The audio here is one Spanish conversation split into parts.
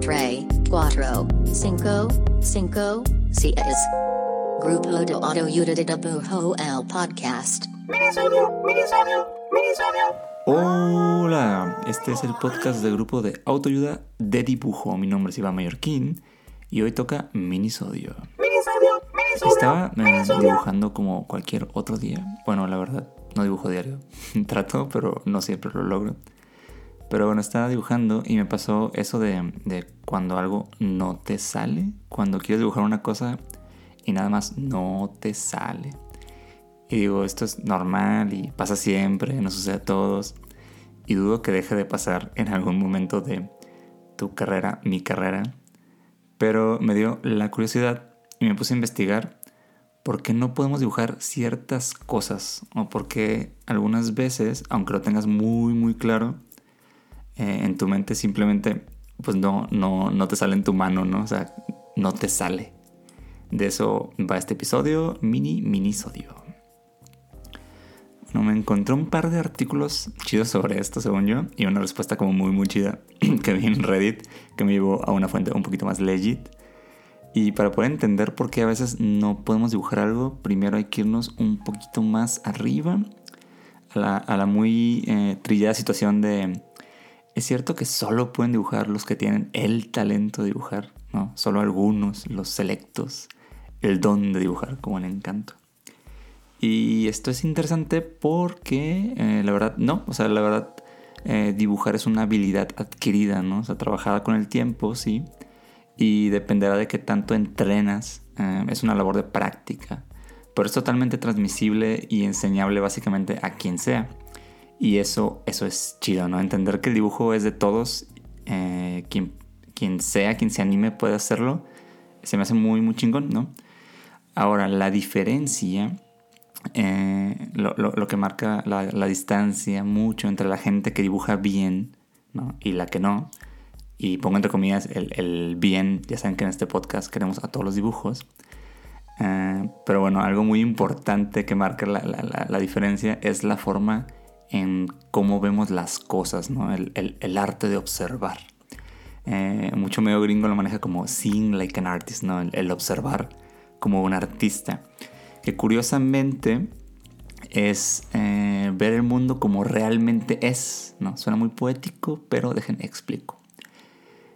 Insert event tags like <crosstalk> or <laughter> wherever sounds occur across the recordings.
tres, cuatro, cinco, cinco, seis. Grupo de Autoayuda de Dibujo el podcast. Hola, este es el podcast del grupo de autoayuda de dibujo. Mi nombre es Iván Mallorquín y hoy toca minisodio. Estaba eh, dibujando como cualquier otro día. Bueno, la verdad, no dibujo diario. <laughs> Trato, pero no siempre lo logro. Pero bueno, estaba dibujando y me pasó eso de, de cuando algo no te sale. Cuando quieres dibujar una cosa y nada más no te sale. Y digo, esto es normal y pasa siempre, no sucede a todos. Y dudo que deje de pasar en algún momento de tu carrera, mi carrera. Pero me dio la curiosidad y me puse a investigar por qué no podemos dibujar ciertas cosas o por qué algunas veces, aunque lo tengas muy muy claro, eh, en tu mente simplemente pues no, no, no te sale en tu mano, ¿no? O sea, no te sale. De eso va este episodio, mini minisodio. Bueno, me encontré un par de artículos chidos sobre esto, según yo, y una respuesta como muy muy chida <clears throat> que vi en Reddit, que me llevó a una fuente un poquito más legit. Y para poder entender por qué a veces no podemos dibujar algo, primero hay que irnos un poquito más arriba a la, a la muy eh, trillada situación de es cierto que solo pueden dibujar los que tienen el talento de dibujar, ¿no? Solo algunos, los selectos, el don de dibujar, como el encanto. Y esto es interesante porque, eh, la verdad, no, o sea, la verdad, eh, dibujar es una habilidad adquirida, ¿no? O sea, trabajada con el tiempo, sí, y dependerá de qué tanto entrenas, eh, es una labor de práctica, pero es totalmente transmisible y enseñable básicamente a quien sea. Y eso, eso es chido, ¿no? Entender que el dibujo es de todos, eh, quien, quien sea, quien se anime puede hacerlo, se me hace muy, muy chingón, ¿no? Ahora, la diferencia, eh, lo, lo, que marca la, la, distancia mucho entre la gente que dibuja bien ¿no? y la que no, y pongo entre comillas el, el, bien, ya saben que en este podcast queremos a todos los dibujos, eh, pero bueno, algo muy importante que marca la, la, la diferencia es la forma en cómo vemos las cosas, el, arte de observar. Eh, mucho medio gringo lo maneja como seeing like an artist, ¿no? el, observar como un artista. Que curiosamente es eh, ver el mundo como realmente es. ¿no? Suena muy poético, pero déjenme explico.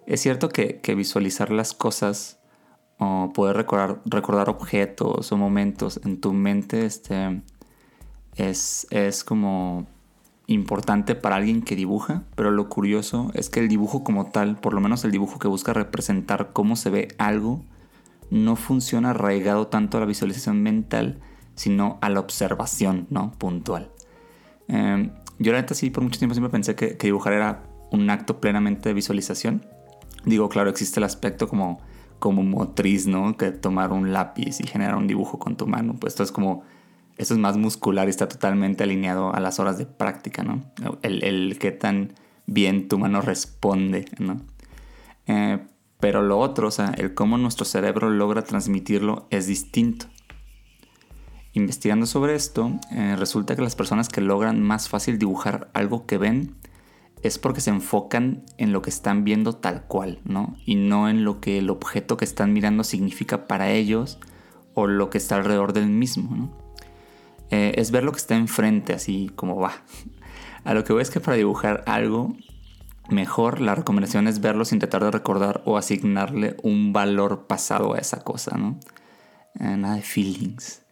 Es cierto que, que visualizar las cosas o poder recordar, recordar objetos o momentos en tu mente este, es, es como importante para alguien que dibuja, pero lo curioso es que el dibujo como tal, por lo menos el dibujo que busca representar cómo se ve algo, no funciona arraigado tanto a la visualización mental, sino a la observación, ¿no? Puntual. Eh, yo la neta sí, por mucho tiempo siempre pensé que, que, dibujar era un acto plenamente de visualización. Digo, claro, existe el aspecto como, como motriz, ¿no? Que tomar un lápiz y generar un dibujo con tu mano. Pues esto es como eso es más muscular y está totalmente alineado a las horas de práctica, ¿no? El, el qué tan bien tu mano responde, ¿no? Eh, pero lo otro, o sea, el cómo nuestro cerebro logra transmitirlo es distinto. Investigando sobre esto, eh, resulta que las personas que logran más fácil dibujar algo que ven es porque se enfocan en lo que están viendo tal cual, ¿no? Y no en lo que el objeto que están mirando significa para ellos o lo que está alrededor del mismo, ¿no? Eh, es ver lo que está enfrente, así como va. A lo que voy es que para dibujar algo mejor, la recomendación es verlo sin tratar de recordar o asignarle un valor pasado a esa cosa, ¿no? Eh, nada de feelings.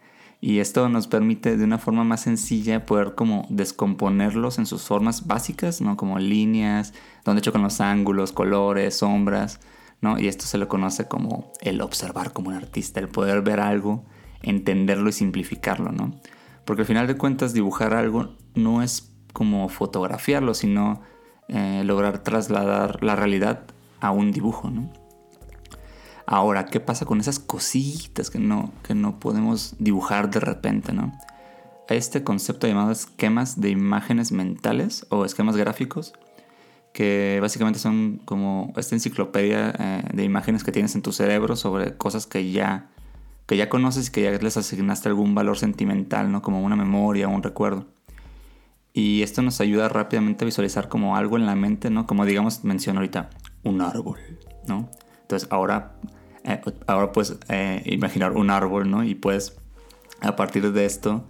Y esto nos permite de una forma más sencilla poder como descomponerlos en sus formas básicas, ¿no? Como líneas, donde chocan los ángulos, colores, sombras, ¿no? Y esto se lo conoce como el observar como un artista, el poder ver algo, entenderlo y simplificarlo, ¿no? Porque al final de cuentas dibujar algo no es como fotografiarlo, sino eh, lograr trasladar la realidad a un dibujo, ¿no? Ahora, ¿qué pasa con esas cositas que no, que no podemos dibujar de repente, ¿no? Este concepto llamado esquemas de imágenes mentales o esquemas gráficos, que básicamente son como esta enciclopedia eh, de imágenes que tienes en tu cerebro sobre cosas que ya que ya conoces y que ya les asignaste algún valor sentimental, ¿no? Como una memoria o un recuerdo. Y esto nos ayuda rápidamente a visualizar como algo en la mente, ¿no? Como digamos, menciono ahorita, un árbol, ¿no? Entonces ahora, eh, ahora puedes eh, imaginar un árbol, ¿no? Y puedes a partir de esto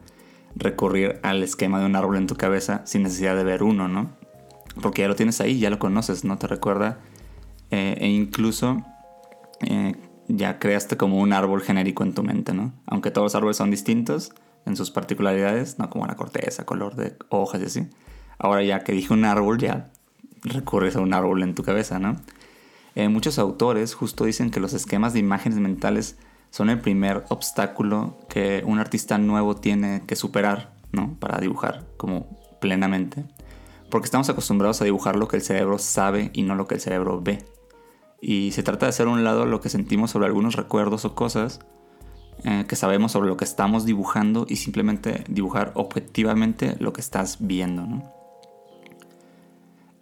recurrir al esquema de un árbol en tu cabeza sin necesidad de ver uno, ¿no? Porque ya lo tienes ahí, ya lo conoces, ¿no? Te recuerda eh, e incluso ya creaste como un árbol genérico en tu mente, ¿no? Aunque todos los árboles son distintos en sus particularidades, ¿no? Como la corteza, color de hojas y así. Ahora ya que dije un árbol, ya recurres a un árbol en tu cabeza, ¿no? Eh, muchos autores justo dicen que los esquemas de imágenes mentales son el primer obstáculo que un artista nuevo tiene que superar, ¿no? Para dibujar como plenamente. Porque estamos acostumbrados a dibujar lo que el cerebro sabe y no lo que el cerebro ve. Y se trata de hacer a un lado lo que sentimos sobre algunos recuerdos o cosas eh, que sabemos sobre lo que estamos dibujando y simplemente dibujar objetivamente lo que estás viendo, ¿no?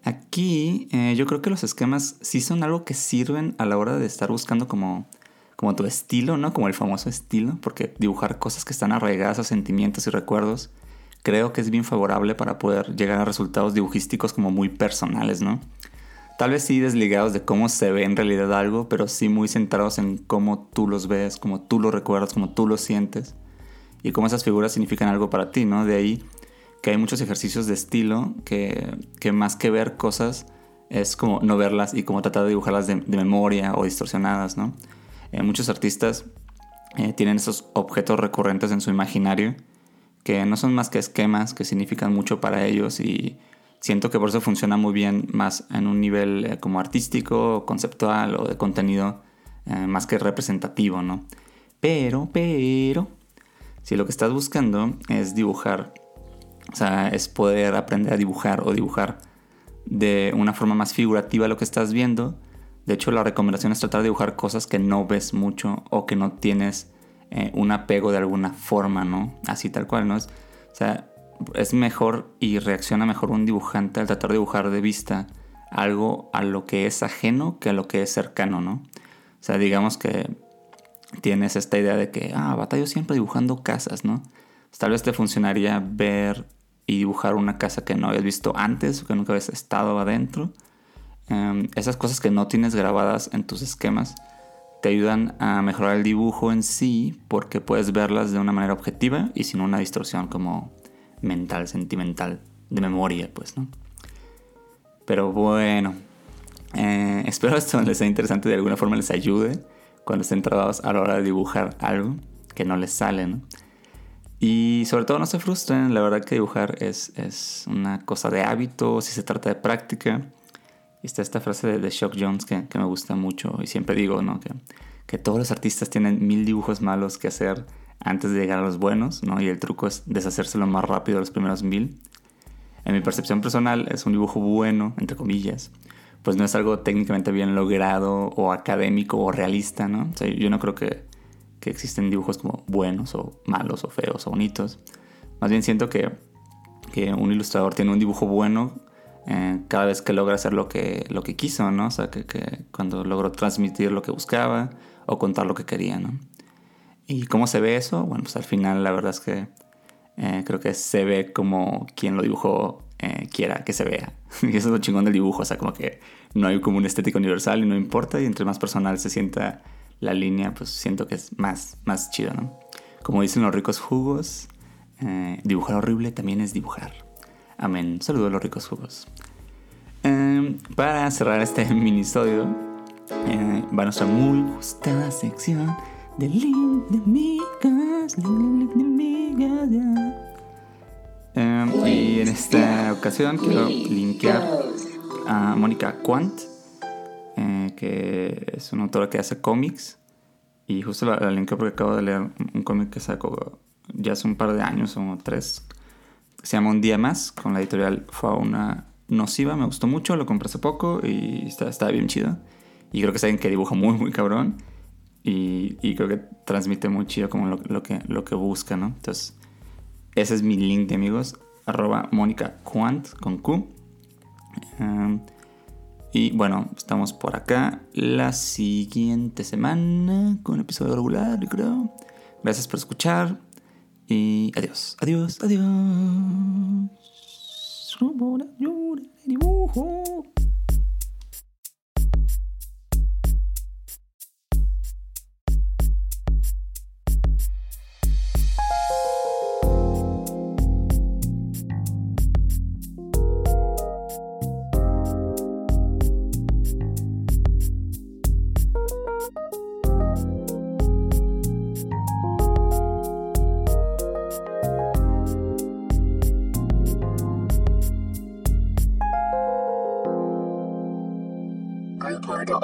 Aquí eh, yo creo que los esquemas sí son algo que sirven a la hora de estar buscando como, como tu estilo, ¿no? Como el famoso estilo, porque dibujar cosas que están arraigadas a sentimientos y recuerdos creo que es bien favorable para poder llegar a resultados dibujísticos como muy personales, ¿no? Tal vez sí desligados de cómo se ve en realidad algo, pero sí muy centrados en cómo tú los ves, cómo tú los recuerdas, cómo tú los sientes y cómo esas figuras significan algo para ti, ¿no? De ahí que hay muchos ejercicios de estilo que, más que ver cosas es como no verlas y como tratar de dibujarlas de, memoria o distorsionadas, ¿no? Eh, muchos artistas eh, tienen esos objetos recurrentes en su imaginario que no son más que esquemas que significan mucho para ellos y siento que por eso funciona muy bien más en un nivel eh, como artístico, conceptual o de contenido más que representativo, ¿no? Pero, pero, si lo que estás buscando es dibujar o sea, es poder aprender a dibujar o dibujar de una forma más figurativa lo que estás viendo. De hecho, la recomendación es tratar de dibujar cosas que no ves mucho o que no tienes eh, un apego de alguna forma, ¿no? Así tal cual, ¿no? Es, o sea, es mejor y reacciona mejor un dibujante al tratar de dibujar de vista algo a lo que es ajeno que a lo que es cercano, ¿no? O sea, digamos que tienes esta idea de que, ah, batallo siempre dibujando casas, ¿no? Tal vez te funcionaría ver y dibujar una casa que no habías visto antes o que nunca habías estado adentro. Em, esas cosas que no tienes grabadas en tus esquemas te ayudan a mejorar el dibujo en sí porque puedes verlas de una manera objetiva y sin una distorsión como mental, sentimental, de memoria, pues, ¿no? Pero bueno, eh, <laughs> espero esto les sea interesante de alguna forma les ayude cuando estén trabados a la hora de dibujar algo que no les sale, ¿no? Y sobre todo no se frustren, la verdad que dibujar es, es una cosa de hábito, si se trata de práctica. Y está esta frase de, Shock Jones que, que, me gusta mucho y siempre digo, ¿no? Que, que todos los artistas tienen mil dibujos malos que hacer antes de llegar a los buenos, ¿no? Y el truco es deshacérselo más rápido los primeros mil. En mi percepción personal es un dibujo bueno, entre comillas, pues no es algo técnicamente bien logrado o académico o realista, ¿no? O sea, yo no creo que que existen dibujos como buenos o malos o feos o bonitos. Más bien siento que, que un ilustrador tiene un dibujo bueno eh, cada vez que logra hacer lo que, lo que quiso, ¿no? O sea, que, que, cuando logró transmitir lo que buscaba o contar lo que quería, ¿no? ¿Y cómo se ve eso? Bueno, pues al final la verdad es que eh, creo que se ve como quien lo dibujó eh, quiera que se vea. <laughs> y eso es lo chingón del dibujo, o sea, como que no hay como un estético universal y no importa, y entre más personal se sienta la línea, pues siento que es más, más chido, ¿no? Como dicen los ricos jugos, eh, dibujar horrible también es dibujar. Amén. Saludos a los ricos jugos. Em, para cerrar este <laughs> minisodio, va nuestra muy gustada sección de link de migas, link de migas, em, y en esta ocasión quiero linkear a Mónica Quant eh, que es una autora que hace cómics. Y justo la, la porque acabo de leer un cómic que sacó ya hace un par de años o tres. Se llama Un Día Más, con la editorial Fauna Nociva. Me gustó mucho, lo compré hace poco y está, está bien chido. Y creo que alguien que dibuja muy, muy cabrón. Y, creo que transmite muy chido como lo, que, lo que busca, ¿no? Entonces, ese es mi link de amigos. Arroba Mónica Quant con Q. Um, y bueno, estamos por acá la siguiente semana con episodio regular, creo. Gracias por escuchar y adiós, adiós, adiós.